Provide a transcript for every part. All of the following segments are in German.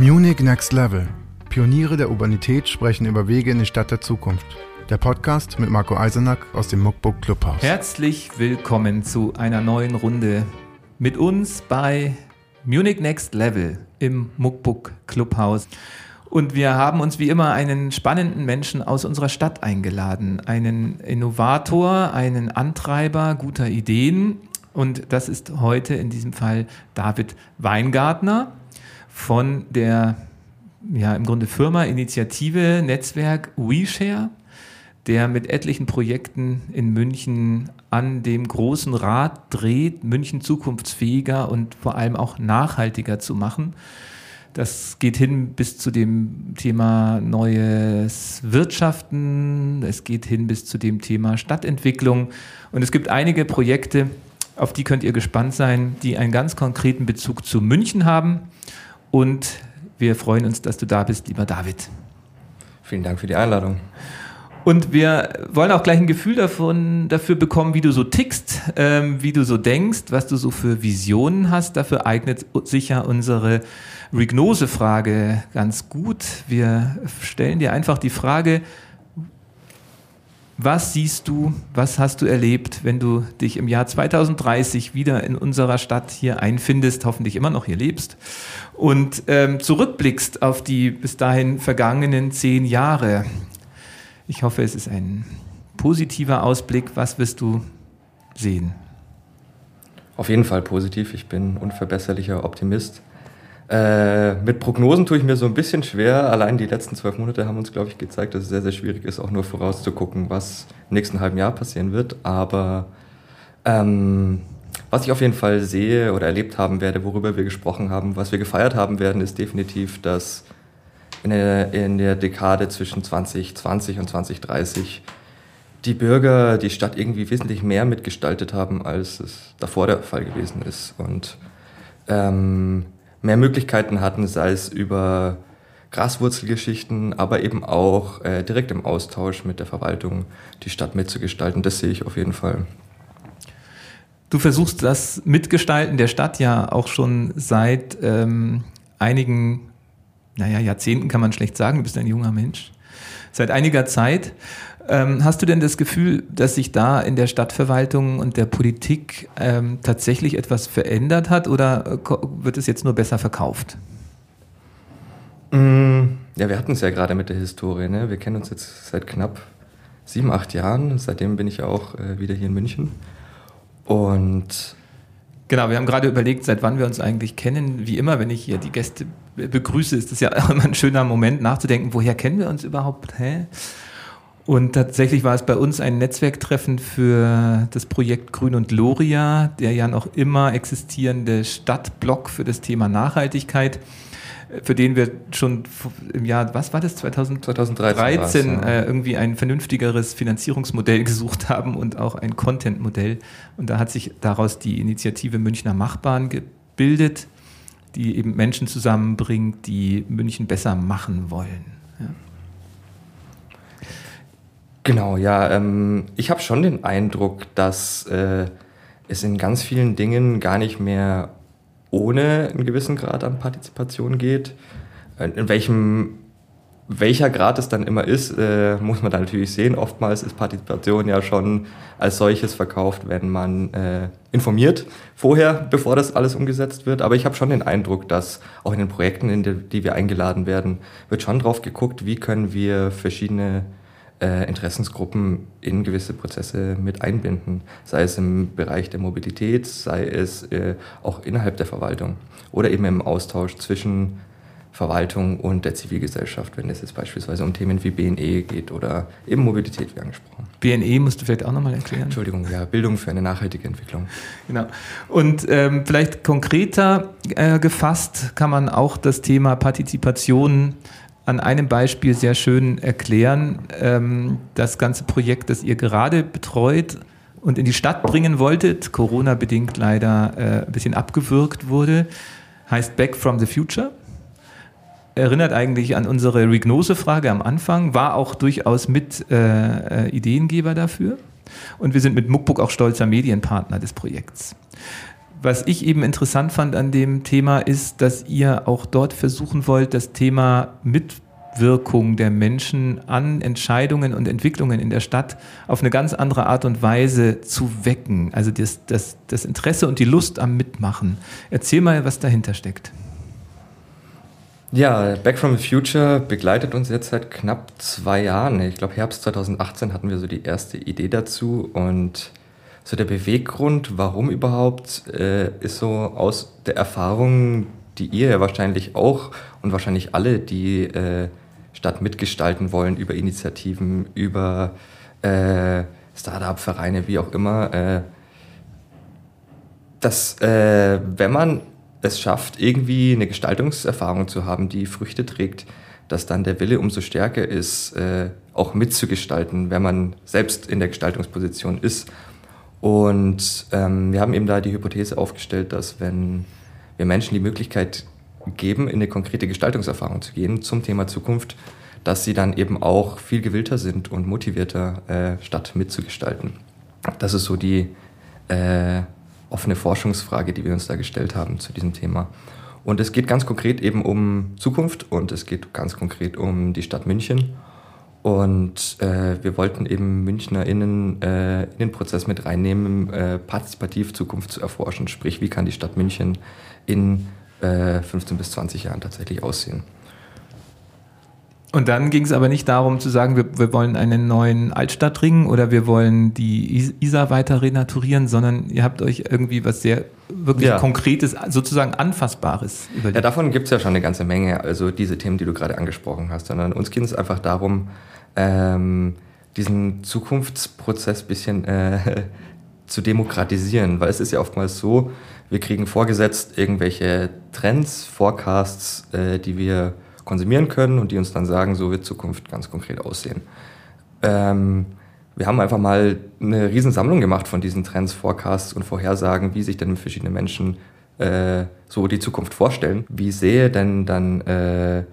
Munich Next Level. Pioniere der Urbanität sprechen über Wege in die Stadt der Zukunft. Der Podcast mit Marco Eisenack aus dem Muckbook Clubhaus. Herzlich willkommen zu einer neuen Runde mit uns bei Munich Next Level im Muckbook Clubhaus. Und wir haben uns wie immer einen spannenden Menschen aus unserer Stadt eingeladen. Einen Innovator, einen Antreiber guter Ideen. Und das ist heute in diesem Fall David Weingartner von der ja, im Grunde Firma, Initiative, Netzwerk WeShare, der mit etlichen Projekten in München an dem großen Rad dreht, München zukunftsfähiger und vor allem auch nachhaltiger zu machen. Das geht hin bis zu dem Thema neues Wirtschaften, es geht hin bis zu dem Thema Stadtentwicklung und es gibt einige Projekte, auf die könnt ihr gespannt sein, die einen ganz konkreten Bezug zu München haben und wir freuen uns, dass du da bist, lieber David. Vielen Dank für die Einladung. Und wir wollen auch gleich ein Gefühl davon, dafür bekommen, wie du so tickst, ähm, wie du so denkst, was du so für Visionen hast. Dafür eignet sich ja unsere Regnose-Frage ganz gut. Wir stellen dir einfach die Frage, was siehst du, was hast du erlebt, wenn du dich im Jahr 2030 wieder in unserer Stadt hier einfindest, hoffentlich immer noch hier lebst und ähm, zurückblickst auf die bis dahin vergangenen zehn Jahre? Ich hoffe, es ist ein positiver Ausblick. Was wirst du sehen? Auf jeden Fall positiv. Ich bin unverbesserlicher Optimist. Äh, mit Prognosen tue ich mir so ein bisschen schwer. Allein die letzten zwölf Monate haben uns, glaube ich, gezeigt, dass es sehr, sehr schwierig ist, auch nur vorauszugucken, was im nächsten halben Jahr passieren wird. Aber ähm, was ich auf jeden Fall sehe oder erlebt haben werde, worüber wir gesprochen haben, was wir gefeiert haben werden, ist definitiv, dass in der, in der Dekade zwischen 2020 und 2030 die Bürger die Stadt irgendwie wesentlich mehr mitgestaltet haben, als es davor der Fall gewesen ist. Und ähm, mehr Möglichkeiten hatten, sei es über Graswurzelgeschichten, aber eben auch äh, direkt im Austausch mit der Verwaltung die Stadt mitzugestalten. Das sehe ich auf jeden Fall. Du versuchst das Mitgestalten der Stadt ja auch schon seit ähm, einigen, naja, Jahrzehnten kann man schlecht sagen, du bist ein junger Mensch, seit einiger Zeit. Ähm, hast du denn das Gefühl, dass sich da in der Stadtverwaltung und der Politik ähm, tatsächlich etwas verändert hat oder äh, wird es jetzt nur besser verkauft? Mm, ja, wir hatten es ja gerade mit der Historie. Ne? Wir kennen uns jetzt seit knapp sieben, acht Jahren. Seitdem bin ich auch äh, wieder hier in München. Und Genau, wir haben gerade überlegt, seit wann wir uns eigentlich kennen. Wie immer, wenn ich hier die Gäste begrüße, ist das ja immer ein schöner Moment nachzudenken, woher kennen wir uns überhaupt? Hä? Und tatsächlich war es bei uns ein Netzwerktreffen für das Projekt Grün und Loria, der ja noch immer existierende Stadtblock für das Thema Nachhaltigkeit, für den wir schon im Jahr, was war das, 2000, 2013, ja. äh, irgendwie ein vernünftigeres Finanzierungsmodell gesucht haben und auch ein Content-Modell. Und da hat sich daraus die Initiative Münchner Machbahn gebildet, die eben Menschen zusammenbringt, die München besser machen wollen. Ja. Genau, ja. Ähm, ich habe schon den Eindruck, dass äh, es in ganz vielen Dingen gar nicht mehr ohne einen gewissen Grad an Partizipation geht. In welchem welcher Grad es dann immer ist, äh, muss man da natürlich sehen. Oftmals ist Partizipation ja schon als solches verkauft, wenn man äh, informiert vorher, bevor das alles umgesetzt wird. Aber ich habe schon den Eindruck, dass auch in den Projekten, in die, die wir eingeladen werden, wird schon drauf geguckt, wie können wir verschiedene äh, Interessensgruppen in gewisse Prozesse mit einbinden, sei es im Bereich der Mobilität, sei es äh, auch innerhalb der Verwaltung oder eben im Austausch zwischen Verwaltung und der Zivilgesellschaft, wenn es jetzt beispielsweise um Themen wie BNE geht oder eben Mobilität, wie angesprochen. BNE musst du vielleicht auch nochmal erklären. Entschuldigung, ja, Bildung für eine nachhaltige Entwicklung. Genau. Und ähm, vielleicht konkreter äh, gefasst kann man auch das Thema Partizipation an einem Beispiel sehr schön erklären. Ähm, das ganze Projekt, das ihr gerade betreut und in die Stadt bringen wolltet, Corona-bedingt leider äh, ein bisschen abgewürgt wurde, heißt Back from the Future. Erinnert eigentlich an unsere Regnose-Frage am Anfang, war auch durchaus mit äh, äh, Ideengeber dafür. Und wir sind mit Muckbook auch stolzer Medienpartner des Projekts. Was ich eben interessant fand an dem Thema ist, dass ihr auch dort versuchen wollt, das Thema Mitwirkung der Menschen an Entscheidungen und Entwicklungen in der Stadt auf eine ganz andere Art und Weise zu wecken. Also das, das, das Interesse und die Lust am Mitmachen. Erzähl mal, was dahinter steckt. Ja, Back from the Future begleitet uns jetzt seit knapp zwei Jahren. Ich glaube, Herbst 2018 hatten wir so die erste Idee dazu und so der Beweggrund, warum überhaupt, äh, ist so aus der Erfahrung, die ihr ja wahrscheinlich auch und wahrscheinlich alle, die äh, Stadt mitgestalten wollen, über Initiativen, über äh, Startup-Vereine, wie auch immer, äh, dass äh, wenn man es schafft, irgendwie eine Gestaltungserfahrung zu haben, die Früchte trägt, dass dann der Wille umso stärker ist, äh, auch mitzugestalten, wenn man selbst in der Gestaltungsposition ist. Und ähm, wir haben eben da die Hypothese aufgestellt, dass wenn wir Menschen die Möglichkeit geben, in eine konkrete Gestaltungserfahrung zu gehen zum Thema Zukunft, dass sie dann eben auch viel gewillter sind und motivierter, äh, statt mitzugestalten. Das ist so die äh, offene Forschungsfrage, die wir uns da gestellt haben zu diesem Thema. Und es geht ganz konkret eben um Zukunft und es geht ganz konkret um die Stadt München. Und äh, wir wollten eben MünchnerInnen äh, in den Prozess mit reinnehmen, äh, partizipativ Zukunft zu erforschen. Sprich, wie kann die Stadt München in 15 äh, bis 20 Jahren tatsächlich aussehen. Und dann ging es aber nicht darum zu sagen, wir, wir wollen einen neuen Altstadtring oder wir wollen die Isar weiter renaturieren, sondern ihr habt euch irgendwie was sehr wirklich ja. Konkretes, sozusagen Anfassbares überlegt. Ja, davon gibt es ja schon eine ganze Menge, also diese Themen, die du gerade angesprochen hast, sondern uns ging es einfach darum, ähm, diesen Zukunftsprozess ein bisschen äh, zu demokratisieren, weil es ist ja oftmals so, wir kriegen vorgesetzt irgendwelche Trends, Forecasts, äh, die wir konsumieren können und die uns dann sagen, so wird Zukunft ganz konkret aussehen. Ähm, wir haben einfach mal eine Riesensammlung gemacht von diesen Trends, Forecasts und Vorhersagen, wie sich denn verschiedene Menschen äh, so die Zukunft vorstellen. Wie sehe denn dann äh,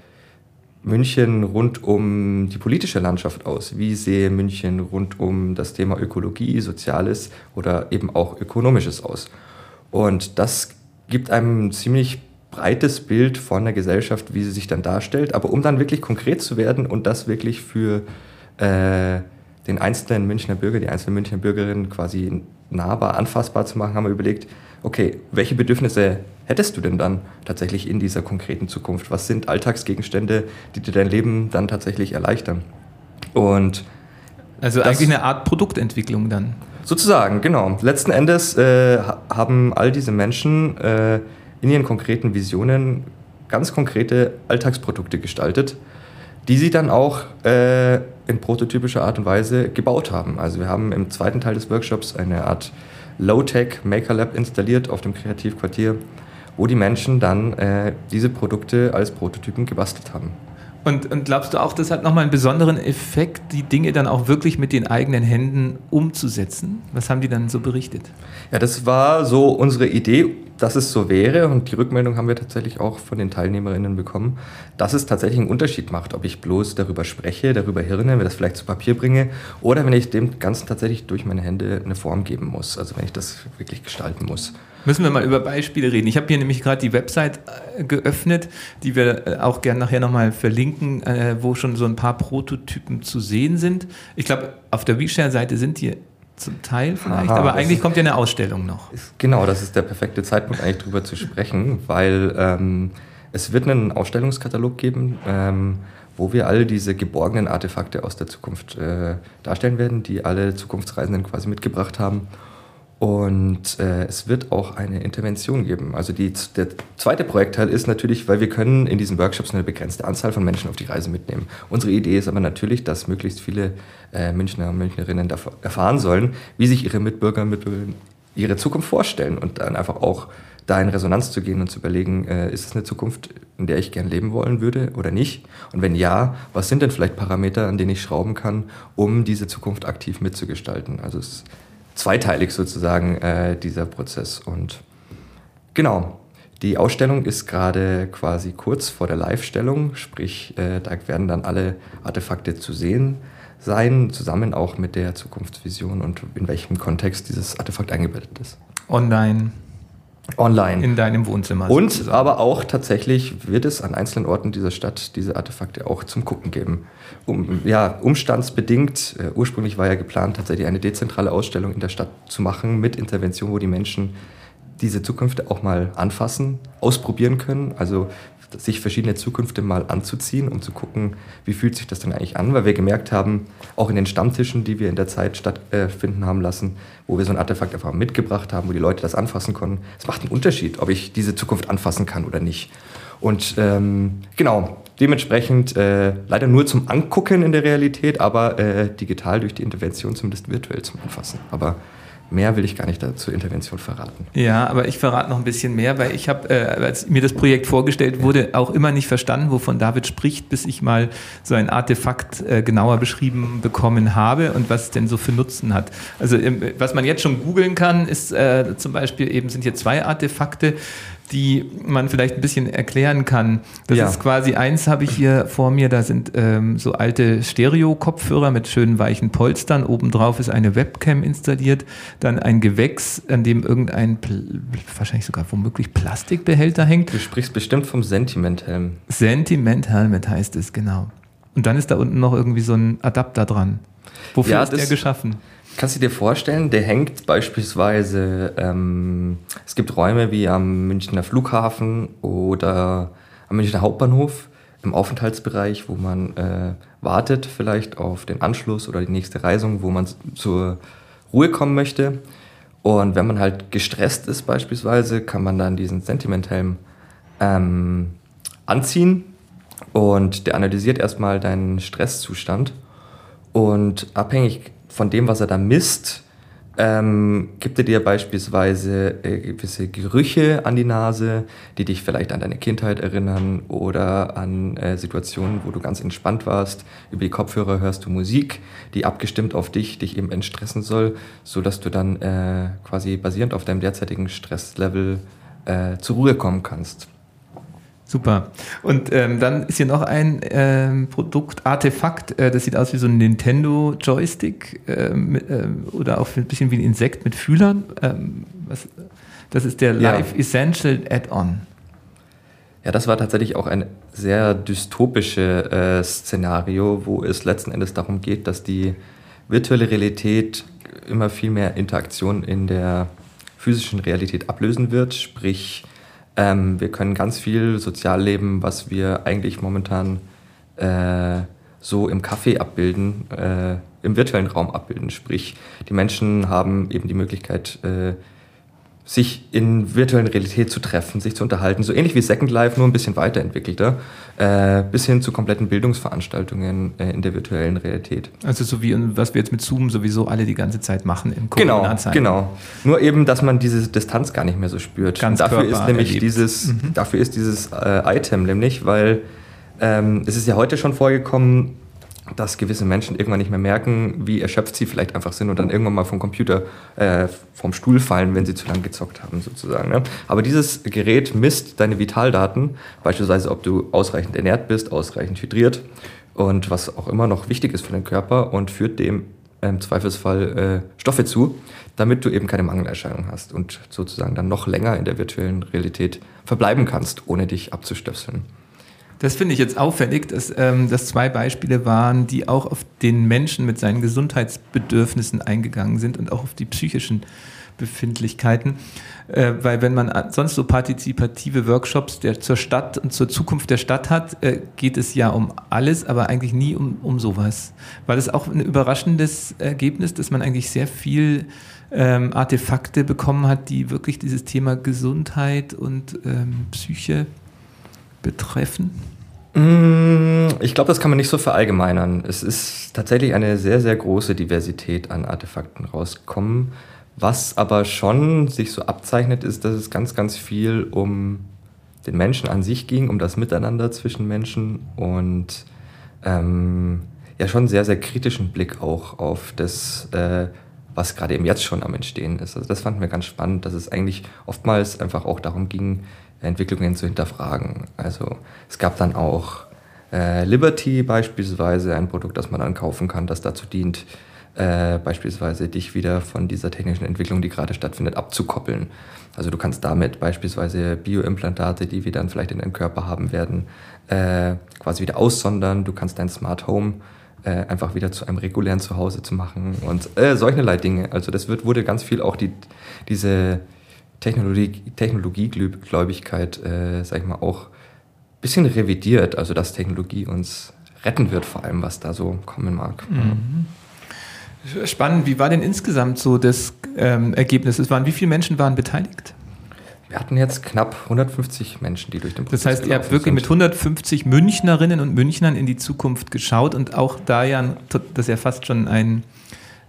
München rund um die politische Landschaft aus? Wie sehe München rund um das Thema Ökologie, Soziales oder eben auch Ökonomisches aus? Und das gibt einem ziemlich breites Bild von der Gesellschaft, wie sie sich dann darstellt. Aber um dann wirklich konkret zu werden und das wirklich für äh, den einzelnen Münchner Bürger, die einzelnen Münchner Bürgerinnen quasi nahbar, anfassbar zu machen, haben wir überlegt, okay, welche Bedürfnisse hättest du denn dann tatsächlich in dieser konkreten Zukunft? Was sind Alltagsgegenstände, die dir dein Leben dann tatsächlich erleichtern? Und also eigentlich eine Art Produktentwicklung dann. Sozusagen, genau. Letzten Endes äh, haben all diese Menschen äh, in ihren konkreten Visionen ganz konkrete Alltagsprodukte gestaltet, die sie dann auch äh, in prototypischer Art und Weise gebaut haben. Also wir haben im zweiten Teil des Workshops eine Art Low-Tech Maker Lab installiert auf dem Kreativquartier, wo die Menschen dann äh, diese Produkte als Prototypen gebastelt haben. Und, und, glaubst du auch, das hat nochmal einen besonderen Effekt, die Dinge dann auch wirklich mit den eigenen Händen umzusetzen? Was haben die dann so berichtet? Ja, das war so unsere Idee, dass es so wäre. Und die Rückmeldung haben wir tatsächlich auch von den Teilnehmerinnen bekommen, dass es tatsächlich einen Unterschied macht, ob ich bloß darüber spreche, darüber hirne, wenn das vielleicht zu Papier bringe, oder wenn ich dem Ganzen tatsächlich durch meine Hände eine Form geben muss. Also wenn ich das wirklich gestalten muss. Müssen wir mal über Beispiele reden. Ich habe hier nämlich gerade die Website äh, geöffnet, die wir äh, auch gerne nachher nochmal verlinken, äh, wo schon so ein paar Prototypen zu sehen sind. Ich glaube, auf der WeShare-Seite sind die zum Teil vielleicht, Aha, aber eigentlich kommt ja eine Ausstellung noch. Ist, genau, das ist der perfekte Zeitpunkt eigentlich drüber zu sprechen, weil ähm, es wird einen Ausstellungskatalog geben, ähm, wo wir all diese geborgenen Artefakte aus der Zukunft äh, darstellen werden, die alle Zukunftsreisenden quasi mitgebracht haben. Und äh, es wird auch eine Intervention geben. Also die, der zweite Projektteil ist natürlich, weil wir können in diesen Workshops eine begrenzte Anzahl von Menschen auf die Reise mitnehmen. Unsere Idee ist aber natürlich, dass möglichst viele äh, Münchner und Münchnerinnen erfahren sollen, wie sich ihre Mitbürger und Mitbürger ihre Zukunft vorstellen und dann einfach auch da in Resonanz zu gehen und zu überlegen, äh, ist es eine Zukunft, in der ich gern leben wollen würde oder nicht? Und wenn ja, was sind denn vielleicht Parameter, an denen ich schrauben kann, um diese Zukunft aktiv mitzugestalten? Also es zweiteilig sozusagen äh, dieser Prozess. Und genau, die Ausstellung ist gerade quasi kurz vor der Live-Stellung, sprich, äh, da werden dann alle Artefakte zu sehen sein, zusammen auch mit der Zukunftsvision und in welchem Kontext dieses Artefakt eingebettet ist. Online online. In deinem Wohnzimmer. Und sozusagen. aber auch tatsächlich wird es an einzelnen Orten dieser Stadt diese Artefakte auch zum Gucken geben. Um, ja, umstandsbedingt, äh, ursprünglich war ja geplant, tatsächlich eine dezentrale Ausstellung in der Stadt zu machen mit Intervention, wo die Menschen diese Zukünfte auch mal anfassen, ausprobieren können. Also sich verschiedene Zukünfte mal anzuziehen, um zu gucken, wie fühlt sich das denn eigentlich an, weil wir gemerkt haben, auch in den Stammtischen, die wir in der Zeit stattfinden haben lassen, wo wir so ein Artefakt einfach mitgebracht haben, wo die Leute das anfassen konnten, es macht einen Unterschied, ob ich diese Zukunft anfassen kann oder nicht. Und ähm, genau, dementsprechend äh, leider nur zum Angucken in der Realität, aber äh, digital durch die Intervention zumindest virtuell zum Anfassen. Aber Mehr will ich gar nicht dazu Intervention verraten. Ja, aber ich verrate noch ein bisschen mehr, weil ich habe, äh, als mir das Projekt vorgestellt wurde, auch immer nicht verstanden, wovon David spricht, bis ich mal so ein Artefakt äh, genauer beschrieben bekommen habe und was es denn so für Nutzen hat. Also ähm, was man jetzt schon googeln kann, ist äh, zum Beispiel eben sind hier zwei Artefakte die man vielleicht ein bisschen erklären kann. Das ja. ist quasi eins habe ich hier vor mir, da sind ähm, so alte Stereo-Kopfhörer mit schönen weichen Polstern. Obendrauf ist eine Webcam installiert, dann ein Gewächs, an dem irgendein wahrscheinlich sogar womöglich Plastikbehälter hängt. Du sprichst bestimmt vom Sentiment-Helm. Sentiment-Helmet heißt es, genau. Und dann ist da unten noch irgendwie so ein Adapter dran. Wofür ja, ist der geschaffen? Kannst du dir vorstellen, der hängt beispielsweise, ähm, es gibt Räume wie am Münchner Flughafen oder am Münchner Hauptbahnhof im Aufenthaltsbereich, wo man äh, wartet vielleicht auf den Anschluss oder die nächste Reisung, wo man zur Ruhe kommen möchte. Und wenn man halt gestresst ist beispielsweise, kann man dann diesen Sentimenthelm ähm, anziehen und der analysiert erstmal deinen Stresszustand und abhängig von dem, was er da misst, ähm, gibt er dir beispielsweise äh, gewisse Gerüche an die Nase, die dich vielleicht an deine Kindheit erinnern oder an äh, Situationen, wo du ganz entspannt warst. Über die Kopfhörer hörst du Musik, die abgestimmt auf dich, dich eben entstressen soll, so dass du dann äh, quasi basierend auf deinem derzeitigen Stresslevel äh, zur Ruhe kommen kannst. Super. Und ähm, dann ist hier noch ein ähm, Produkt, Artefakt, äh, das sieht aus wie so ein Nintendo Joystick äh, oder auch ein bisschen wie ein Insekt mit Fühlern. Ähm, was, das ist der Life ja. Essential Add-on. Ja, das war tatsächlich auch ein sehr dystopisches äh, Szenario, wo es letzten Endes darum geht, dass die virtuelle Realität immer viel mehr Interaktion in der physischen Realität ablösen wird, sprich ähm, wir können ganz viel Sozialleben, was wir eigentlich momentan äh, so im Café abbilden, äh, im virtuellen Raum abbilden. Sprich, die Menschen haben eben die Möglichkeit, äh, sich in virtuellen Realität zu treffen, sich zu unterhalten, so ähnlich wie Second Life, nur ein bisschen weiterentwickelter, äh, bis hin zu kompletten Bildungsveranstaltungen äh, in der virtuellen Realität. Also so wie was wir jetzt mit Zoom sowieso alle die ganze Zeit machen im Corona Genau, genau. Nur eben, dass man diese Distanz gar nicht mehr so spürt. Ganz dafür ist nämlich erlebt. dieses, mhm. dafür ist dieses äh, Item nämlich, weil ähm, es ist ja heute schon vorgekommen, dass gewisse Menschen irgendwann nicht mehr merken, wie erschöpft sie vielleicht einfach sind und dann irgendwann mal vom Computer, äh, vom Stuhl fallen, wenn sie zu lange gezockt haben, sozusagen. Ne? Aber dieses Gerät misst deine Vitaldaten, beispielsweise ob du ausreichend ernährt bist, ausreichend hydriert und was auch immer noch wichtig ist für den Körper und führt dem im Zweifelsfall äh, Stoffe zu, damit du eben keine Mangelerscheinung hast und sozusagen dann noch länger in der virtuellen Realität verbleiben kannst, ohne dich abzustöpseln. Das finde ich jetzt auffällig, dass ähm, das zwei Beispiele waren, die auch auf den Menschen mit seinen Gesundheitsbedürfnissen eingegangen sind und auch auf die psychischen Befindlichkeiten. Äh, weil wenn man sonst so partizipative Workshops der, zur Stadt und zur Zukunft der Stadt hat, äh, geht es ja um alles, aber eigentlich nie um, um sowas. Weil es auch ein überraschendes Ergebnis, dass man eigentlich sehr viel ähm, Artefakte bekommen hat, die wirklich dieses Thema Gesundheit und ähm, Psyche betreffen? Mm, ich glaube, das kann man nicht so verallgemeinern. Es ist tatsächlich eine sehr, sehr große Diversität an Artefakten rausgekommen. Was aber schon sich so abzeichnet, ist, dass es ganz, ganz viel um den Menschen an sich ging, um das Miteinander zwischen Menschen und ähm, ja schon sehr, sehr kritischen Blick auch auf das, äh, was gerade eben jetzt schon am Entstehen ist. Also das fanden wir ganz spannend, dass es eigentlich oftmals einfach auch darum ging, Entwicklungen zu hinterfragen. Also es gab dann auch äh, Liberty beispielsweise, ein Produkt, das man dann kaufen kann, das dazu dient, äh, beispielsweise dich wieder von dieser technischen Entwicklung, die gerade stattfindet, abzukoppeln. Also du kannst damit beispielsweise Bioimplantate, die wir dann vielleicht in deinem Körper haben werden, äh, quasi wieder aussondern. Du kannst dein Smart Home äh, einfach wieder zu einem regulären Zuhause zu machen und äh, solcherlei Dinge. Also das wird, wurde ganz viel auch die, diese Technologie, Technologiegläubigkeit, äh, sag ich mal, auch ein bisschen revidiert. Also dass Technologie uns retten wird, vor allem was da so kommen mag. Mhm. Spannend. Wie war denn insgesamt so das ähm, Ergebnis? Es waren, wie viele Menschen waren beteiligt? Wir hatten jetzt knapp 150 Menschen, die durch den Prozess Das heißt, ihr habt wirklich sind. mit 150 Münchnerinnen und Münchnern in die Zukunft geschaut und auch da ja, das ist ja fast schon ein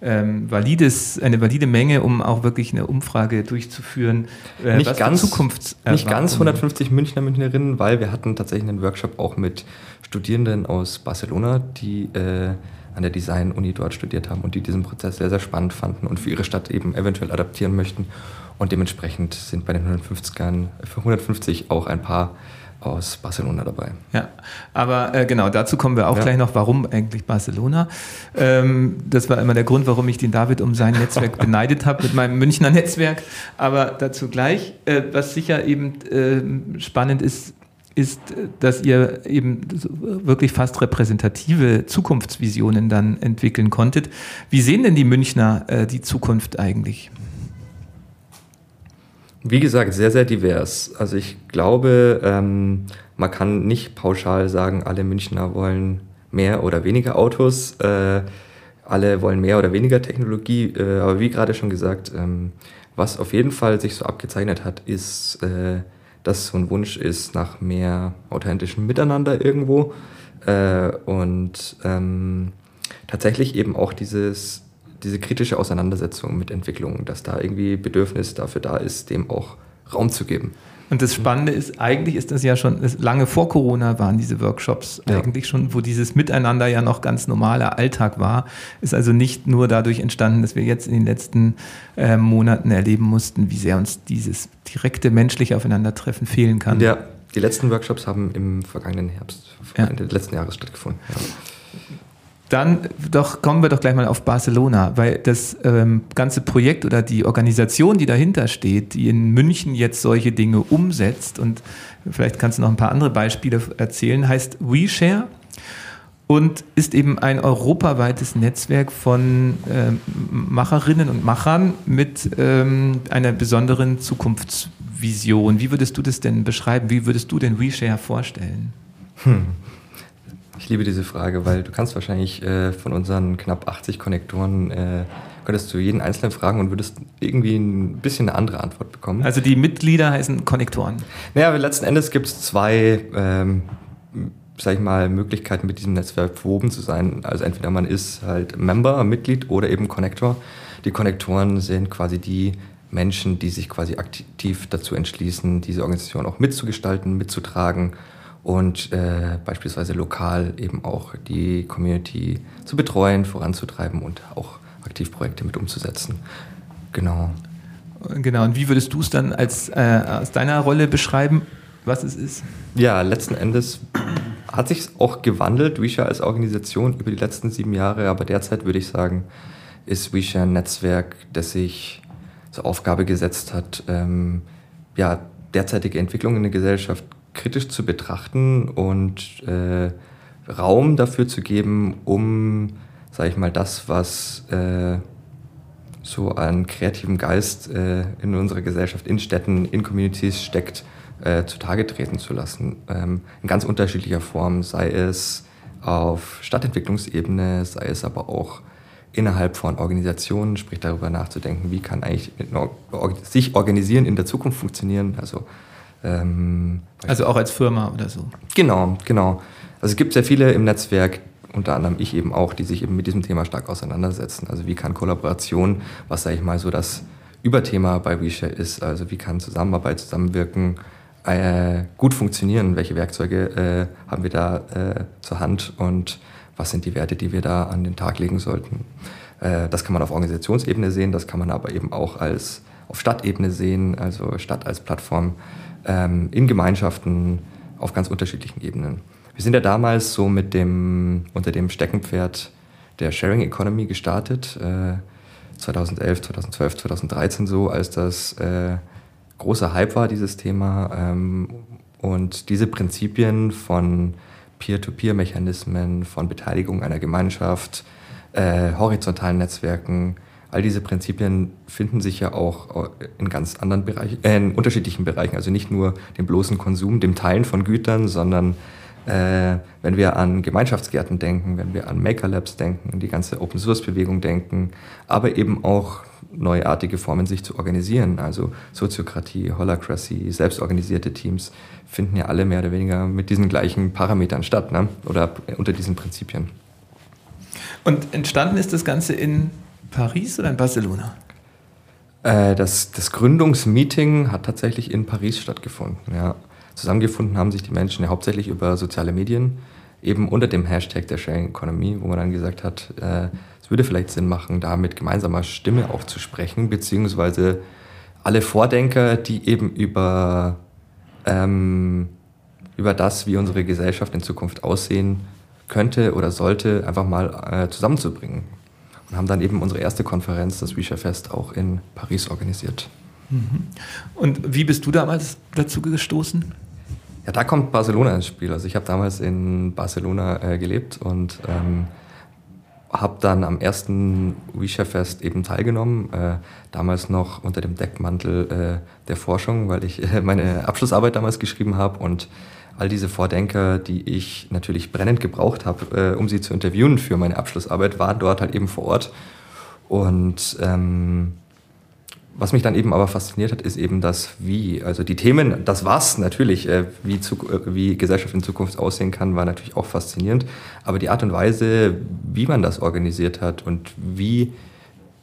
ähm, valides, eine valide Menge, um auch wirklich eine Umfrage durchzuführen. Äh, nicht, ganz, Zukunfts nicht ganz 150 Münchner, Münchnerinnen, weil wir hatten tatsächlich einen Workshop auch mit Studierenden aus Barcelona, die äh, an der Design-Uni dort studiert haben und die diesen Prozess sehr, sehr spannend fanden und für ihre Stadt eben eventuell adaptieren möchten. Und dementsprechend sind bei den 150ern, für 150 auch ein paar aus Barcelona dabei. Ja, aber äh, genau, dazu kommen wir auch ja. gleich noch, warum eigentlich Barcelona. Ähm, das war immer der Grund, warum ich den David um sein Netzwerk beneidet habe mit meinem Münchner Netzwerk. Aber dazu gleich, äh, was sicher eben äh, spannend ist, ist, dass ihr eben wirklich fast repräsentative Zukunftsvisionen dann entwickeln konntet. Wie sehen denn die Münchner äh, die Zukunft eigentlich? Wie gesagt, sehr, sehr divers. Also ich glaube, ähm, man kann nicht pauschal sagen, alle Münchner wollen mehr oder weniger Autos, äh, alle wollen mehr oder weniger Technologie. Äh, aber wie gerade schon gesagt, ähm, was auf jeden Fall sich so abgezeichnet hat, ist äh, dass so ein Wunsch ist nach mehr authentischem Miteinander irgendwo äh, und ähm, tatsächlich eben auch dieses, diese kritische Auseinandersetzung mit Entwicklungen, dass da irgendwie Bedürfnis dafür da ist, dem auch Raum zu geben. Und das Spannende ist, eigentlich ist das ja schon, lange vor Corona waren diese Workshops ja. eigentlich schon, wo dieses Miteinander ja noch ganz normaler Alltag war. Ist also nicht nur dadurch entstanden, dass wir jetzt in den letzten äh, Monaten erleben mussten, wie sehr uns dieses direkte menschliche Aufeinandertreffen fehlen kann. Ja, die letzten Workshops haben im vergangenen Herbst, ja. Ende letzten Jahres stattgefunden. Ja. Dann doch kommen wir doch gleich mal auf Barcelona, weil das ähm, ganze Projekt oder die Organisation, die dahinter steht, die in München jetzt solche Dinge umsetzt und vielleicht kannst du noch ein paar andere Beispiele erzählen, heißt WeShare und ist eben ein europaweites Netzwerk von ähm, Macherinnen und Machern mit ähm, einer besonderen Zukunftsvision. Wie würdest du das denn beschreiben? Wie würdest du denn WeShare vorstellen? Hm. Ich liebe diese Frage, weil du kannst wahrscheinlich äh, von unseren knapp 80 Konnektoren äh, könntest du jeden einzelnen fragen und würdest irgendwie ein bisschen eine andere Antwort bekommen. Also die Mitglieder heißen Konnektoren. Naja, aber letzten Endes gibt es zwei, ähm, sag ich mal, Möglichkeiten mit diesem Netzwerk verwoben zu sein. Also entweder man ist halt Member, Mitglied oder eben Konnektor. Die Konnektoren sind quasi die Menschen, die sich quasi aktiv dazu entschließen, diese Organisation auch mitzugestalten, mitzutragen und äh, beispielsweise lokal eben auch die Community zu betreuen, voranzutreiben und auch aktiv Projekte mit umzusetzen. Genau. Genau, und wie würdest du es dann als, äh, aus deiner Rolle beschreiben, was es ist? Ja, letzten Endes hat sich auch gewandelt, Wisha als Organisation über die letzten sieben Jahre, aber derzeit würde ich sagen, ist Wisha ein Netzwerk, das sich zur Aufgabe gesetzt hat, ähm, ja, derzeitige Entwicklungen in der Gesellschaft kritisch zu betrachten und äh, Raum dafür zu geben, um, sage ich mal, das, was äh, so an kreativem Geist äh, in unserer Gesellschaft, in Städten, in Communities steckt, äh, zutage treten zu lassen. Ähm, in ganz unterschiedlicher Form, sei es auf Stadtentwicklungsebene, sei es aber auch innerhalb von Organisationen, sprich darüber nachzudenken, wie kann eigentlich sich organisieren in der Zukunft funktionieren. Also ähm, also auch als Firma oder so. Genau, genau. Also es gibt sehr viele im Netzwerk, unter anderem ich eben auch, die sich eben mit diesem Thema stark auseinandersetzen. Also wie kann Kollaboration, was sage ich mal so das Überthema bei WeShare ist, also wie kann Zusammenarbeit, Zusammenwirken äh, gut funktionieren, welche Werkzeuge äh, haben wir da äh, zur Hand und was sind die Werte, die wir da an den Tag legen sollten. Äh, das kann man auf Organisationsebene sehen, das kann man aber eben auch als auf Stadtebene sehen, also Stadt als Plattform ähm, in Gemeinschaften auf ganz unterschiedlichen Ebenen. Wir sind ja damals so mit dem, unter dem Steckenpferd der Sharing Economy gestartet, äh, 2011, 2012, 2013 so, als das äh, großer Hype war, dieses Thema. Ähm, und diese Prinzipien von Peer-to-Peer-Mechanismen, von Beteiligung einer Gemeinschaft, äh, horizontalen Netzwerken, all diese Prinzipien finden sich ja auch in ganz anderen Bereichen, äh, in unterschiedlichen Bereichen. Also nicht nur dem bloßen Konsum, dem Teilen von Gütern, sondern äh, wenn wir an Gemeinschaftsgärten denken, wenn wir an Maker Labs denken, die ganze Open Source Bewegung denken, aber eben auch neuartige Formen, sich zu organisieren. Also Soziokratie, Holacracy, selbstorganisierte Teams finden ja alle mehr oder weniger mit diesen gleichen Parametern statt ne? oder unter diesen Prinzipien. Und entstanden ist das Ganze in Paris oder in Barcelona? Äh, das, das Gründungsmeeting hat tatsächlich in Paris stattgefunden, ja. Zusammengefunden haben sich die Menschen ja hauptsächlich über soziale Medien, eben unter dem Hashtag der Sharing Economy, wo man dann gesagt hat, äh, es würde vielleicht Sinn machen, da mit gemeinsamer Stimme auch zu sprechen, beziehungsweise alle Vordenker, die eben über, ähm, über das, wie unsere Gesellschaft in Zukunft aussehen könnte oder sollte, einfach mal äh, zusammenzubringen. Und haben dann eben unsere erste Konferenz, das Wisha Fest, auch in Paris organisiert. Mhm. Und wie bist du damals dazu gestoßen? Ja, da kommt Barcelona ins Spiel. Also ich habe damals in Barcelona äh, gelebt und ähm, habe dann am ersten Wisha-Fest eben teilgenommen, äh, damals noch unter dem Deckmantel äh, der Forschung, weil ich äh, meine Abschlussarbeit damals geschrieben habe und all diese Vordenker, die ich natürlich brennend gebraucht habe, äh, um sie zu interviewen für meine Abschlussarbeit, waren dort halt eben vor Ort. Und ähm, was mich dann eben aber fasziniert hat, ist eben das Wie. Also die Themen, das Was natürlich, äh, wie, zu, äh, wie Gesellschaft in Zukunft aussehen kann, war natürlich auch faszinierend. Aber die Art und Weise, wie man das organisiert hat und wie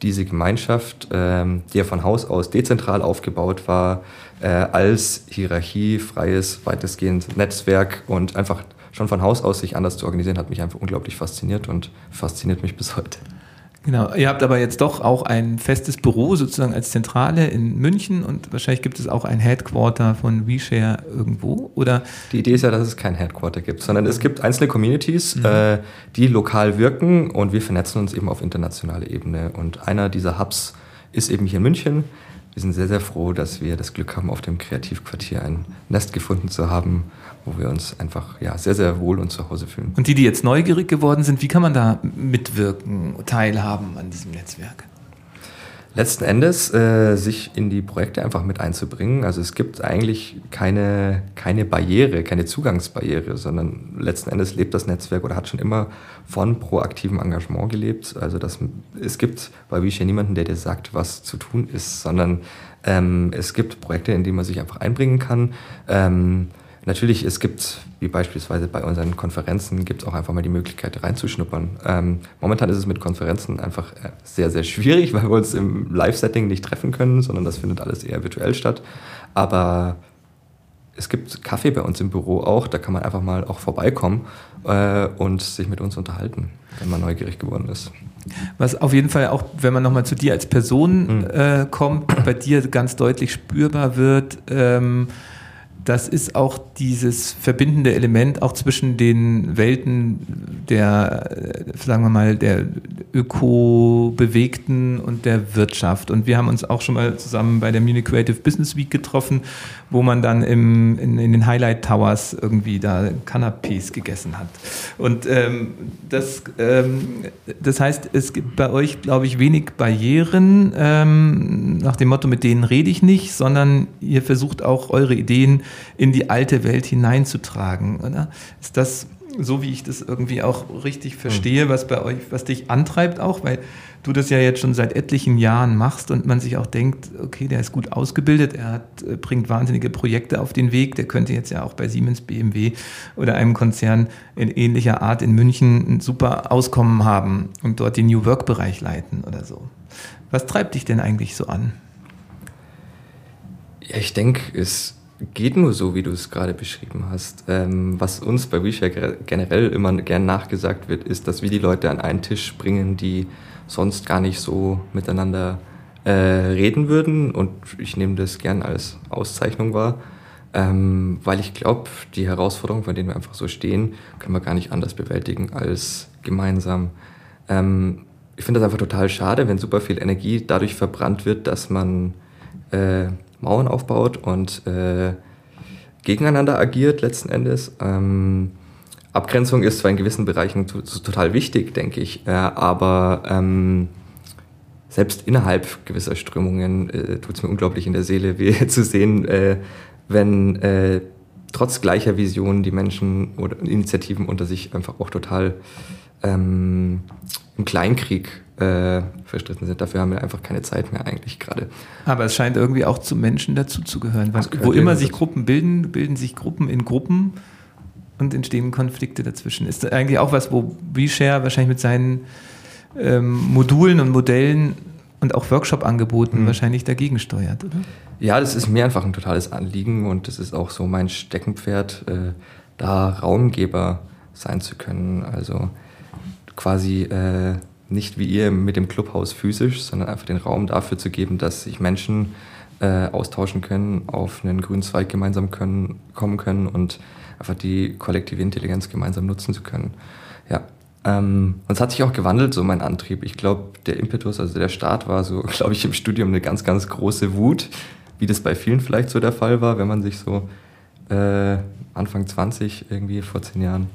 diese Gemeinschaft, ähm, die ja von Haus aus dezentral aufgebaut war, äh, als hierarchiefreies, weitestgehend Netzwerk und einfach schon von Haus aus sich anders zu organisieren, hat mich einfach unglaublich fasziniert und fasziniert mich bis heute. Genau, ihr habt aber jetzt doch auch ein festes Büro sozusagen als Zentrale in München und wahrscheinlich gibt es auch ein Headquarter von WeShare irgendwo, oder? Die Idee ist ja, dass es kein Headquarter gibt, sondern es gibt einzelne Communities, mhm. äh, die lokal wirken und wir vernetzen uns eben auf internationaler Ebene. Und einer dieser Hubs ist eben hier in München. Wir sind sehr, sehr froh, dass wir das Glück haben, auf dem Kreativquartier ein Nest gefunden zu haben wo wir uns einfach ja, sehr, sehr wohl und zu Hause fühlen. Und die, die jetzt neugierig geworden sind, wie kann man da mitwirken, teilhaben an diesem Netzwerk? Letzten Endes äh, sich in die Projekte einfach mit einzubringen. Also es gibt eigentlich keine, keine Barriere, keine Zugangsbarriere, sondern letzten Endes lebt das Netzwerk oder hat schon immer von proaktivem Engagement gelebt. Also das, es gibt bei Wish niemanden, der dir sagt, was zu tun ist, sondern ähm, es gibt Projekte, in die man sich einfach einbringen kann. Ähm, Natürlich, es gibt, wie beispielsweise bei unseren Konferenzen, gibt es auch einfach mal die Möglichkeit reinzuschnuppern. Ähm, momentan ist es mit Konferenzen einfach äh, sehr, sehr schwierig, weil wir uns im Live-Setting nicht treffen können, sondern das findet alles eher virtuell statt. Aber es gibt Kaffee bei uns im Büro auch, da kann man einfach mal auch vorbeikommen äh, und sich mit uns unterhalten, wenn man neugierig geworden ist. Was auf jeden Fall auch, wenn man nochmal zu dir als Person mhm. äh, kommt, bei dir ganz deutlich spürbar wird, ähm, das ist auch dieses verbindende Element auch zwischen den Welten der, äh, sagen wir mal, der öko-bewegten und der Wirtschaft. Und wir haben uns auch schon mal zusammen bei der Munich Creative Business Week getroffen, wo man dann im, in, in den Highlight Towers irgendwie da Canapés gegessen hat. Und ähm, das, ähm, das heißt, es gibt bei euch, glaube ich, wenig Barrieren ähm, nach dem Motto, mit denen rede ich nicht, sondern ihr versucht auch eure Ideen in die alte Welt hineinzutragen. Oder? Ist das so, wie ich das irgendwie auch richtig verstehe, was bei euch, was dich antreibt auch, weil du das ja jetzt schon seit etlichen Jahren machst und man sich auch denkt, okay, der ist gut ausgebildet, er hat, äh, bringt wahnsinnige Projekte auf den Weg, der könnte jetzt ja auch bei Siemens, BMW oder einem Konzern in ähnlicher Art in München ein super Auskommen haben und dort den New Work Bereich leiten oder so. Was treibt dich denn eigentlich so an? Ja, ich denke, es geht nur so, wie du es gerade beschrieben hast. Ähm, was uns bei WeShare generell immer gern nachgesagt wird, ist, dass wir die Leute an einen Tisch bringen, die sonst gar nicht so miteinander äh, reden würden. Und ich nehme das gern als Auszeichnung wahr, ähm, weil ich glaube, die Herausforderungen, vor denen wir einfach so stehen, können wir gar nicht anders bewältigen, als gemeinsam Ähm, ich finde das einfach total schade, wenn super viel Energie dadurch verbrannt wird, dass man äh, Mauern aufbaut und äh, gegeneinander agiert letzten Endes. Ähm, Abgrenzung ist zwar in gewissen Bereichen total wichtig, denke ich, äh, aber ähm, selbst innerhalb gewisser Strömungen äh, tut es mir unglaublich in der Seele weh zu sehen, äh, wenn äh, trotz gleicher Visionen die Menschen oder Initiativen unter sich einfach auch total ähm, im Kleinkrieg äh, verstritten sind. Dafür haben wir einfach keine Zeit mehr eigentlich gerade. Aber es scheint irgendwie auch zu Menschen dazuzugehören. Wo immer sich Gruppen bilden, bilden sich Gruppen in Gruppen und entstehen Konflikte dazwischen. Ist eigentlich auch was, wo WeShare wahrscheinlich mit seinen ähm, Modulen und Modellen und auch Workshop-Angeboten mhm. wahrscheinlich dagegen steuert, oder? Ja, das ist mir einfach ein totales Anliegen und das ist auch so mein Steckenpferd, äh, da Raumgeber sein zu können. Also quasi äh, nicht wie ihr mit dem Clubhaus physisch, sondern einfach den Raum dafür zu geben, dass sich Menschen äh, austauschen können, auf einen grünen Zweig gemeinsam können, kommen können und einfach die kollektive Intelligenz gemeinsam nutzen zu können. Ja. Ähm, und es hat sich auch gewandelt, so mein Antrieb. Ich glaube, der Impetus, also der Start war so, glaube ich, im Studium eine ganz, ganz große Wut, wie das bei vielen vielleicht so der Fall war, wenn man sich so äh, Anfang 20 irgendwie vor zehn Jahren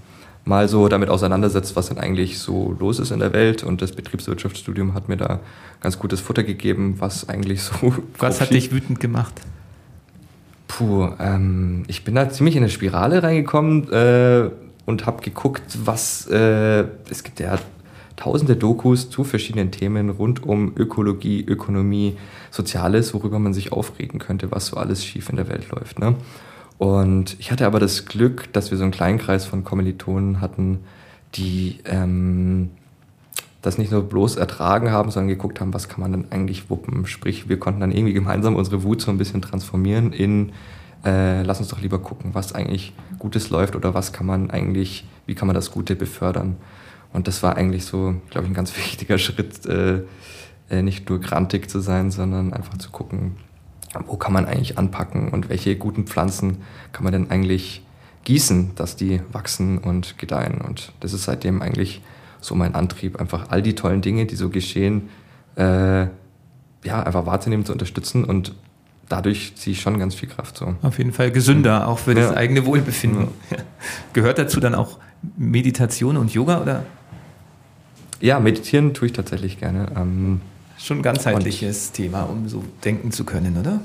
mal so damit auseinandersetzt, was denn eigentlich so los ist in der Welt. Und das Betriebswirtschaftsstudium hat mir da ganz gutes Futter gegeben, was eigentlich so. Was hat dich wütend gemacht? Puh, ähm, ich bin da ziemlich in eine Spirale reingekommen äh, und habe geguckt, was äh, es gibt ja tausende Dokus zu verschiedenen Themen rund um Ökologie, Ökonomie, Soziales, worüber man sich aufregen könnte, was so alles schief in der Welt läuft. Ne? Und ich hatte aber das Glück, dass wir so einen kleinen Kreis von Kommilitonen hatten, die ähm, das nicht nur bloß ertragen haben, sondern geguckt haben, was kann man denn eigentlich wuppen. Sprich, wir konnten dann irgendwie gemeinsam unsere Wut so ein bisschen transformieren in, äh, lass uns doch lieber gucken, was eigentlich Gutes läuft oder was kann man eigentlich, wie kann man das Gute befördern. Und das war eigentlich so, glaube ich, ein ganz wichtiger Schritt, äh, äh, nicht nur grantig zu sein, sondern einfach zu gucken, wo kann man eigentlich anpacken und welche guten Pflanzen kann man denn eigentlich gießen, dass die wachsen und gedeihen. Und das ist seitdem eigentlich so mein Antrieb, einfach all die tollen Dinge, die so geschehen, äh, ja, einfach wahrzunehmen, zu unterstützen und dadurch ziehe ich schon ganz viel Kraft. So. Auf jeden Fall gesünder, auch für ja. das eigene Wohlbefinden. Ja. Gehört dazu dann auch Meditation und Yoga oder? Ja, meditieren tue ich tatsächlich gerne. Ähm, Schon ein ganzheitliches und, Thema, um so denken zu können, oder?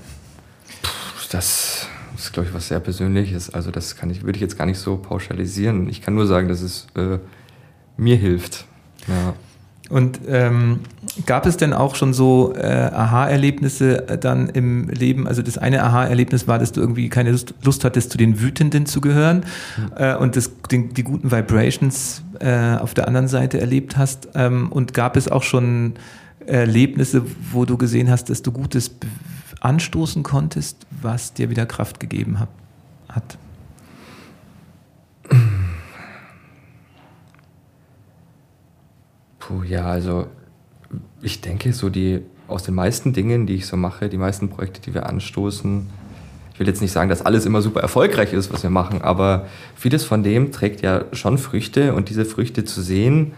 Das ist, glaube ich, was sehr Persönliches. Also das kann ich, würde ich jetzt gar nicht so pauschalisieren. Ich kann nur sagen, dass es äh, mir hilft. Ja. Und ähm, gab es denn auch schon so äh, Aha-Erlebnisse dann im Leben? Also das eine Aha-Erlebnis war, dass du irgendwie keine Lust, Lust hattest, zu den Wütenden zu gehören mhm. äh, und das, den, die guten Vibrations äh, auf der anderen Seite erlebt hast. Ähm, und gab es auch schon Erlebnisse, wo du gesehen hast, dass du Gutes anstoßen konntest, was dir wieder Kraft gegeben hat? Puh, ja, also ich denke, so die aus den meisten Dingen, die ich so mache, die meisten Projekte, die wir anstoßen, ich will jetzt nicht sagen, dass alles immer super erfolgreich ist, was wir machen, aber vieles von dem trägt ja schon Früchte und diese Früchte zu sehen,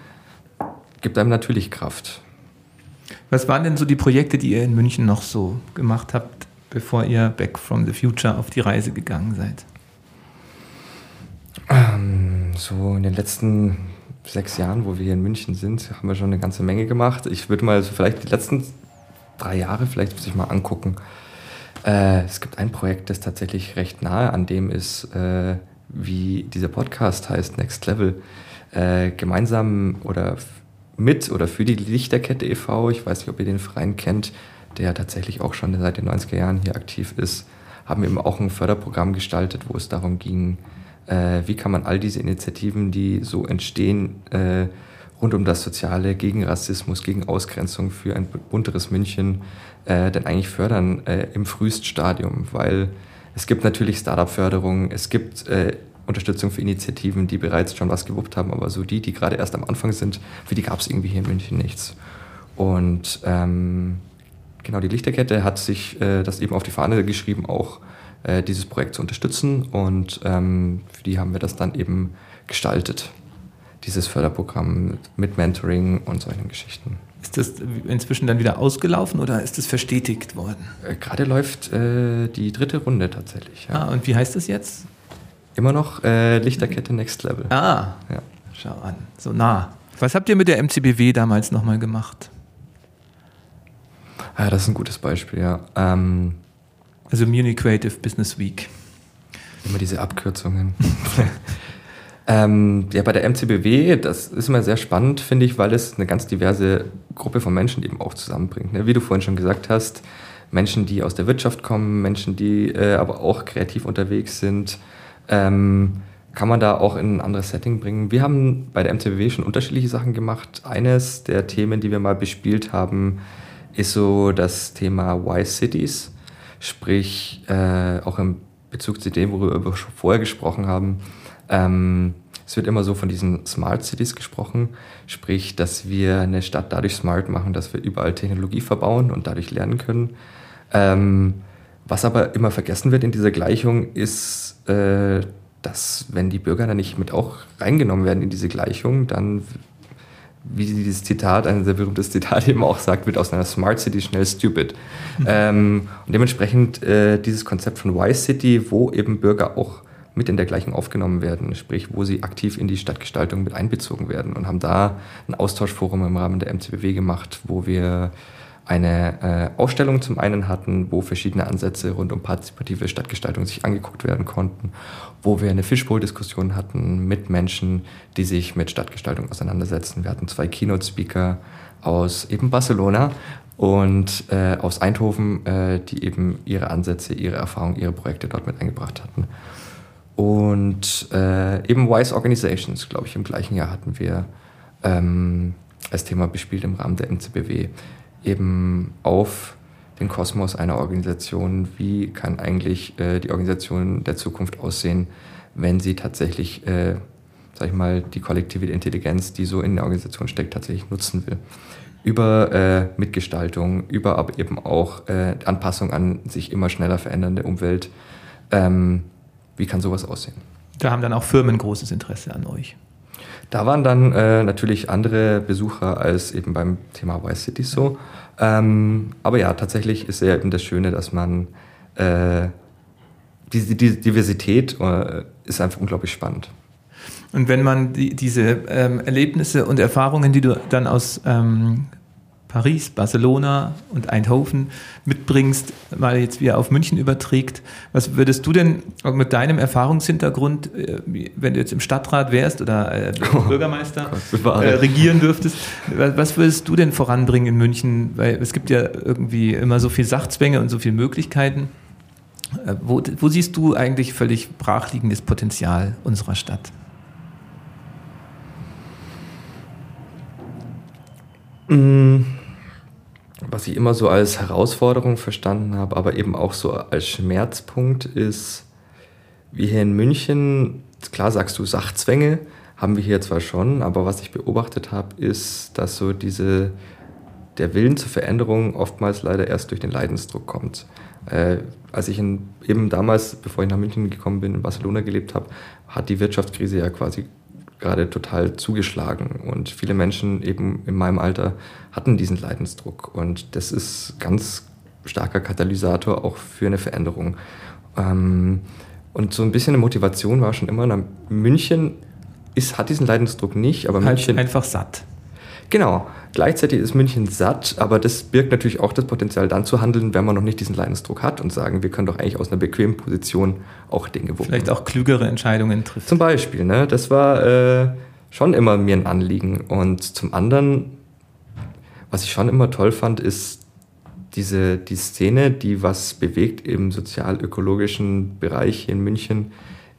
gibt einem natürlich Kraft. Was waren denn so die Projekte, die ihr in München noch so gemacht habt, bevor ihr Back from the Future auf die Reise gegangen seid? Ähm, so in den letzten sechs Jahren, wo wir hier in München sind, haben wir schon eine ganze Menge gemacht. Ich würde mal so vielleicht die letzten drei Jahre vielleicht sich mal angucken. Äh, es gibt ein Projekt, das tatsächlich recht nahe an dem ist, äh, wie dieser Podcast heißt, Next Level. Äh, gemeinsam oder mit oder für die Lichterkette e.V., ich weiß nicht, ob ihr den Verein kennt, der tatsächlich auch schon seit den 90er Jahren hier aktiv ist, haben eben auch ein Förderprogramm gestaltet, wo es darum ging, äh, wie kann man all diese Initiativen, die so entstehen, äh, rund um das Soziale, gegen Rassismus, gegen Ausgrenzung für ein bunteres München, äh, denn eigentlich fördern äh, im Frühstadium, weil es gibt natürlich Startup-Förderung, es gibt äh, Unterstützung für Initiativen, die bereits schon was gewuppt haben, aber so die, die gerade erst am Anfang sind, für die gab es irgendwie hier in München nichts. Und ähm, genau, die Lichterkette hat sich äh, das eben auf die Fahne geschrieben, auch äh, dieses Projekt zu unterstützen und ähm, für die haben wir das dann eben gestaltet, dieses Förderprogramm mit Mentoring und solchen Geschichten. Ist das inzwischen dann wieder ausgelaufen oder ist das verstetigt worden? Äh, Gerade läuft äh, die dritte Runde tatsächlich. Ja. Ah, und wie heißt das jetzt? Immer noch äh, Lichterkette Next Level. Ah, ja. schau an, so nah. Was habt ihr mit der MCBW damals nochmal gemacht? Ja, das ist ein gutes Beispiel, ja. Ähm, also Munich Creative Business Week. Immer diese Abkürzungen. ähm, ja, bei der MCBW, das ist immer sehr spannend, finde ich, weil es eine ganz diverse Gruppe von Menschen eben auch zusammenbringt. Ne? Wie du vorhin schon gesagt hast, Menschen, die aus der Wirtschaft kommen, Menschen, die äh, aber auch kreativ unterwegs sind, ähm, kann man da auch in ein anderes Setting bringen. Wir haben bei der MCBW schon unterschiedliche Sachen gemacht. Eines der Themen, die wir mal bespielt haben, ist so das Thema Why Cities, sprich äh, auch im Bezug zu dem, worüber wir schon vorher gesprochen haben. Ähm, es wird immer so von diesen Smart Cities gesprochen, sprich, dass wir eine Stadt dadurch smart machen, dass wir überall Technologie verbauen und dadurch lernen können. Ähm, was aber immer vergessen wird in dieser Gleichung ist, äh, dass wenn die Bürger dann nicht mit auch reingenommen werden in diese Gleichung, dann, wie dieses Zitat, ein sehr berühmtes Zitat eben auch sagt, wird aus einer Smart City schnell stupid. Mhm. Ähm, und dementsprechend äh, dieses Konzept von Y City, wo eben Bürger auch mit in der Gleichung aufgenommen werden, sprich, wo sie aktiv in die Stadtgestaltung mit einbezogen werden und haben da ein Austauschforum im Rahmen der MCBW gemacht, wo wir eine äh, Ausstellung zum einen hatten, wo verschiedene Ansätze rund um partizipative Stadtgestaltung sich angeguckt werden konnten, wo wir eine Fishbowl-Diskussion hatten mit Menschen, die sich mit Stadtgestaltung auseinandersetzen. Wir hatten zwei Keynote-Speaker aus eben Barcelona und äh, aus Eindhoven, äh, die eben ihre Ansätze, ihre Erfahrungen, ihre Projekte dort mit eingebracht hatten. Und äh, eben Wise Organizations, glaube ich, im gleichen Jahr hatten wir ähm, als Thema bespielt im Rahmen der NCBW eben auf den Kosmos einer Organisation. Wie kann eigentlich äh, die Organisation der Zukunft aussehen, wenn sie tatsächlich, äh, sag ich mal, die kollektive Intelligenz, die so in der Organisation steckt, tatsächlich nutzen will? Über äh, Mitgestaltung, über aber eben auch äh, Anpassung an sich immer schneller verändernde Umwelt. Ähm, wie kann sowas aussehen? Da haben dann auch Firmen großes Interesse an euch. Da waren dann äh, natürlich andere Besucher als eben beim Thema Vice City so. Ähm, aber ja, tatsächlich ist ja eben das Schöne, dass man äh, die, die Diversität äh, ist einfach unglaublich spannend. Und wenn man die, diese ähm, Erlebnisse und Erfahrungen, die du dann aus ähm, Paris, Barcelona und Eindhoven mitbringst, mal jetzt wieder auf München überträgt. Was würdest du denn mit deinem Erfahrungshintergrund, äh, wenn du jetzt im Stadtrat wärst oder äh, Bürgermeister oh, äh, regieren dürftest, was würdest du denn voranbringen in München? Weil es gibt ja irgendwie immer so viel Sachzwänge und so viele Möglichkeiten. Wo, wo siehst du eigentlich völlig brachliegendes Potenzial unserer Stadt? Mmh was ich immer so als Herausforderung verstanden habe, aber eben auch so als Schmerzpunkt ist, wie hier in München, klar sagst du Sachzwänge, haben wir hier zwar schon, aber was ich beobachtet habe, ist, dass so diese, der Willen zur Veränderung oftmals leider erst durch den Leidensdruck kommt. Äh, als ich in, eben damals, bevor ich nach München gekommen bin, in Barcelona gelebt habe, hat die Wirtschaftskrise ja quasi gerade total zugeschlagen und viele Menschen eben in meinem Alter hatten diesen Leidensdruck und das ist ganz starker Katalysator auch für eine Veränderung. Ähm, und so ein bisschen eine Motivation war schon immer, München ist, hat diesen Leidensdruck nicht, aber halt München... Einfach satt. Genau. Gleichzeitig ist München satt, aber das birgt natürlich auch das Potenzial, dann zu handeln, wenn man noch nicht diesen Leidensdruck hat und sagen, wir können doch eigentlich aus einer bequemen Position auch Dinge wuppen. Vielleicht auch klügere Entscheidungen treffen. Zum Beispiel, ne? Das war äh, schon immer mir ein Anliegen. Und zum anderen, was ich schon immer toll fand, ist diese die Szene, die was bewegt im sozial-ökologischen Bereich hier in München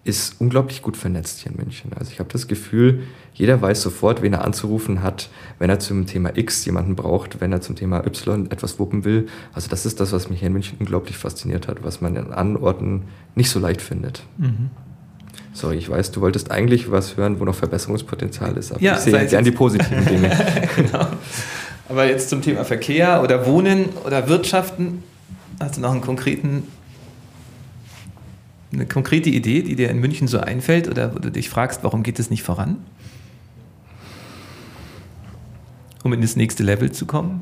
ist unglaublich gut vernetzt hier in München. Also ich habe das Gefühl, jeder weiß sofort, wen er anzurufen hat, wenn er zum Thema X jemanden braucht, wenn er zum Thema Y etwas wuppen will. Also das ist das, was mich hier in München unglaublich fasziniert hat, was man in anderen Orten nicht so leicht findet. Mhm. Sorry, ich weiß, du wolltest eigentlich was hören, wo noch Verbesserungspotenzial ist, aber ja, ich sehe gern die positiven Dinge. genau. Aber jetzt zum Thema Verkehr oder Wohnen oder Wirtschaften, hast du noch einen konkreten eine konkrete Idee, die dir in München so einfällt oder wo du dich fragst, warum geht es nicht voran? um in das nächste Level zu kommen?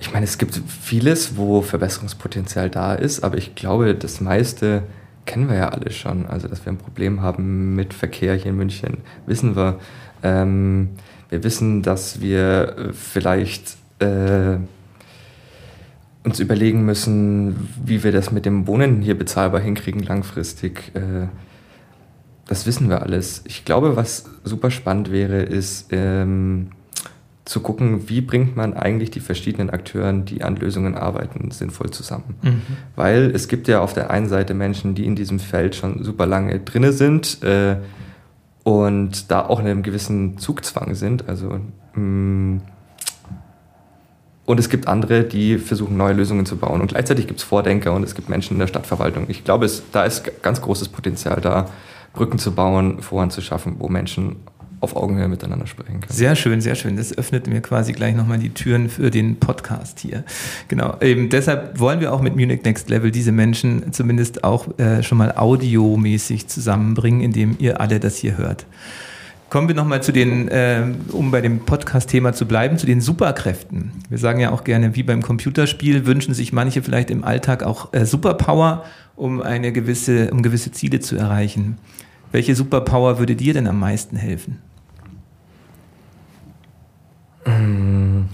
Ich meine, es gibt vieles, wo Verbesserungspotenzial da ist, aber ich glaube, das meiste kennen wir ja alle schon. Also, dass wir ein Problem haben mit Verkehr hier in München, wissen wir. Ähm, wir wissen, dass wir vielleicht äh, uns überlegen müssen, wie wir das mit dem Wohnen hier bezahlbar hinkriegen langfristig. Äh, das wissen wir alles. Ich glaube, was super spannend wäre, ist ähm, zu gucken, wie bringt man eigentlich die verschiedenen Akteuren, die an Lösungen arbeiten, sinnvoll zusammen. Mhm. Weil es gibt ja auf der einen Seite Menschen, die in diesem Feld schon super lange drinne sind äh, und da auch in einem gewissen Zugzwang sind. Also mh, mm, und es gibt andere, die versuchen, neue Lösungen zu bauen. Und gleichzeitig gibt es Vordenker und es gibt Menschen in der Stadtverwaltung. Ich glaube, es, da ist ganz großes Potenzial da, Brücken zu bauen, Foren zu schaffen, wo Menschen auf Augenhöhe miteinander sprechen können. Sehr schön, sehr schön. Das öffnet mir quasi gleich nochmal die Türen für den Podcast hier. Genau. Eben deshalb wollen wir auch mit Munich Next Level diese Menschen zumindest auch äh, schon mal audiomäßig zusammenbringen, indem ihr alle das hier hört. Kommen wir nochmal zu den, äh, um bei dem Podcast-Thema zu bleiben, zu den Superkräften. Wir sagen ja auch gerne, wie beim Computerspiel wünschen sich manche vielleicht im Alltag auch äh, Superpower, um eine gewisse, um gewisse Ziele zu erreichen. Welche Superpower würde dir denn am meisten helfen? Mmh.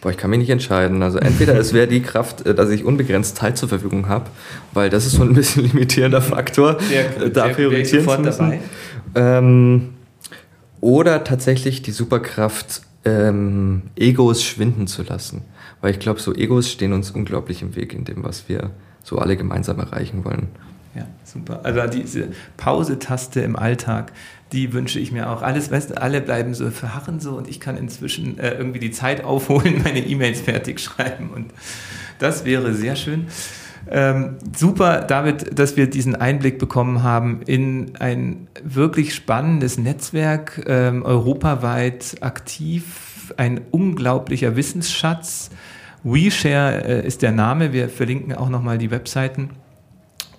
Boah, ich kann mich nicht entscheiden. Also entweder es wäre die Kraft, äh, dass ich unbegrenzt Zeit zur Verfügung habe, weil das ist so ein bisschen limitierender Faktor, der, äh, da priorisieren zu müssen. Ähm, oder tatsächlich die Superkraft, ähm, Egos schwinden zu lassen. Weil ich glaube, so Egos stehen uns unglaublich im Weg in dem, was wir so alle gemeinsam erreichen wollen. Ja, super. Also diese Pause-Taste im Alltag, die wünsche ich mir auch. Alles, weißt du, alle bleiben so verharren so und ich kann inzwischen äh, irgendwie die Zeit aufholen, meine E-Mails fertig schreiben und das wäre sehr schön. Ähm, super, David, dass wir diesen Einblick bekommen haben in ein wirklich spannendes Netzwerk, ähm, europaweit aktiv, ein unglaublicher Wissensschatz. WeShare äh, ist der Name, wir verlinken auch nochmal die Webseiten.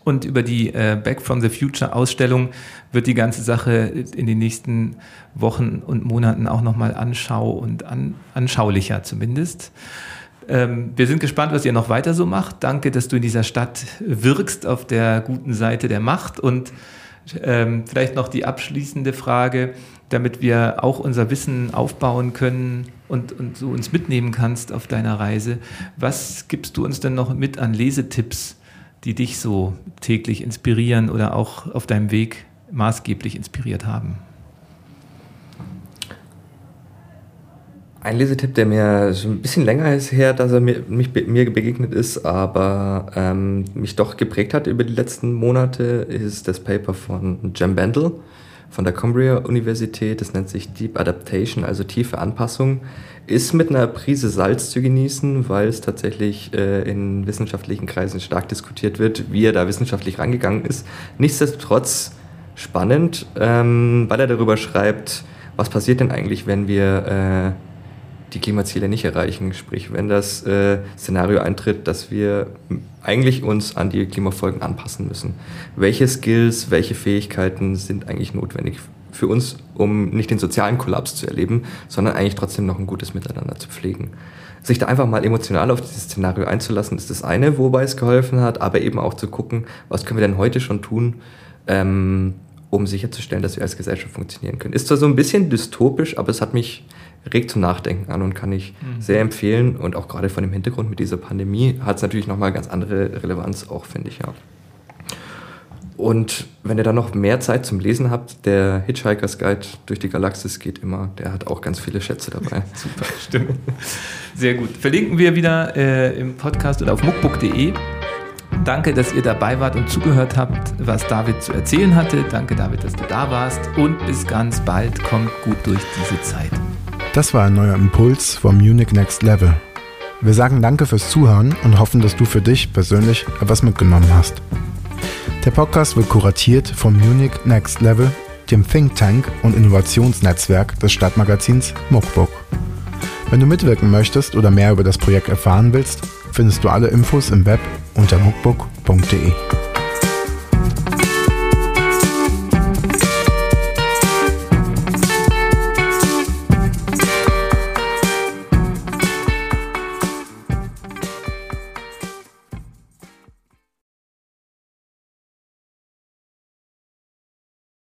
Und über die äh, Back from the Future Ausstellung wird die ganze Sache in den nächsten Wochen und Monaten auch nochmal anschau und an, anschaulicher zumindest. Ähm, wir sind gespannt, was ihr noch weiter so macht. Danke, dass du in dieser Stadt wirkst auf der guten Seite der Macht. Und ähm, vielleicht noch die abschließende Frage, damit wir auch unser Wissen aufbauen können und, und so uns mitnehmen kannst auf deiner Reise. Was gibst du uns denn noch mit an Lesetipps? Die dich so täglich inspirieren oder auch auf deinem Weg maßgeblich inspiriert haben? Ein Lesetipp, der mir schon ein bisschen länger ist her, dass er mir, mich, mir begegnet ist, aber ähm, mich doch geprägt hat über die letzten Monate, ist das Paper von Jem Bendel von der Cumbria Universität. Das nennt sich Deep Adaptation, also tiefe Anpassung. Ist mit einer Prise Salz zu genießen, weil es tatsächlich äh, in wissenschaftlichen Kreisen stark diskutiert wird, wie er da wissenschaftlich rangegangen ist. Nichtsdestotrotz spannend, ähm, weil er darüber schreibt, was passiert denn eigentlich, wenn wir äh, die Klimaziele nicht erreichen. Sprich, wenn das äh, Szenario eintritt, dass wir eigentlich uns an die Klimafolgen anpassen müssen. Welche Skills, welche Fähigkeiten sind eigentlich notwendig für uns, um nicht den sozialen Kollaps zu erleben, sondern eigentlich trotzdem noch ein gutes Miteinander zu pflegen. Sich da einfach mal emotional auf dieses Szenario einzulassen, ist das eine, wobei es geholfen hat, aber eben auch zu gucken, was können wir denn heute schon tun, ähm, um sicherzustellen, dass wir als Gesellschaft funktionieren können. Ist zwar so ein bisschen dystopisch, aber es hat mich regt zum Nachdenken an und kann ich mhm. sehr empfehlen. Und auch gerade von dem Hintergrund mit dieser Pandemie hat es natürlich nochmal ganz andere Relevanz auch, finde ich, ja. Und wenn ihr dann noch mehr Zeit zum Lesen habt, der Hitchhiker's Guide durch die Galaxis geht immer. Der hat auch ganz viele Schätze dabei. Super, stimmt. Sehr gut. Verlinken wir wieder äh, im Podcast oder auf muckbook.de. Danke, dass ihr dabei wart und zugehört habt, was David zu erzählen hatte. Danke, David, dass du da warst. Und bis ganz bald. Kommt gut durch diese Zeit. Das war ein neuer Impuls vom Munich Next Level. Wir sagen danke fürs Zuhören und hoffen, dass du für dich persönlich etwas mitgenommen hast. Der Podcast wird kuratiert vom Munich Next Level, dem Think Tank und Innovationsnetzwerk des Stadtmagazins Muckbook. Wenn du mitwirken möchtest oder mehr über das Projekt erfahren willst, findest du alle Infos im Web unter muckbook.de.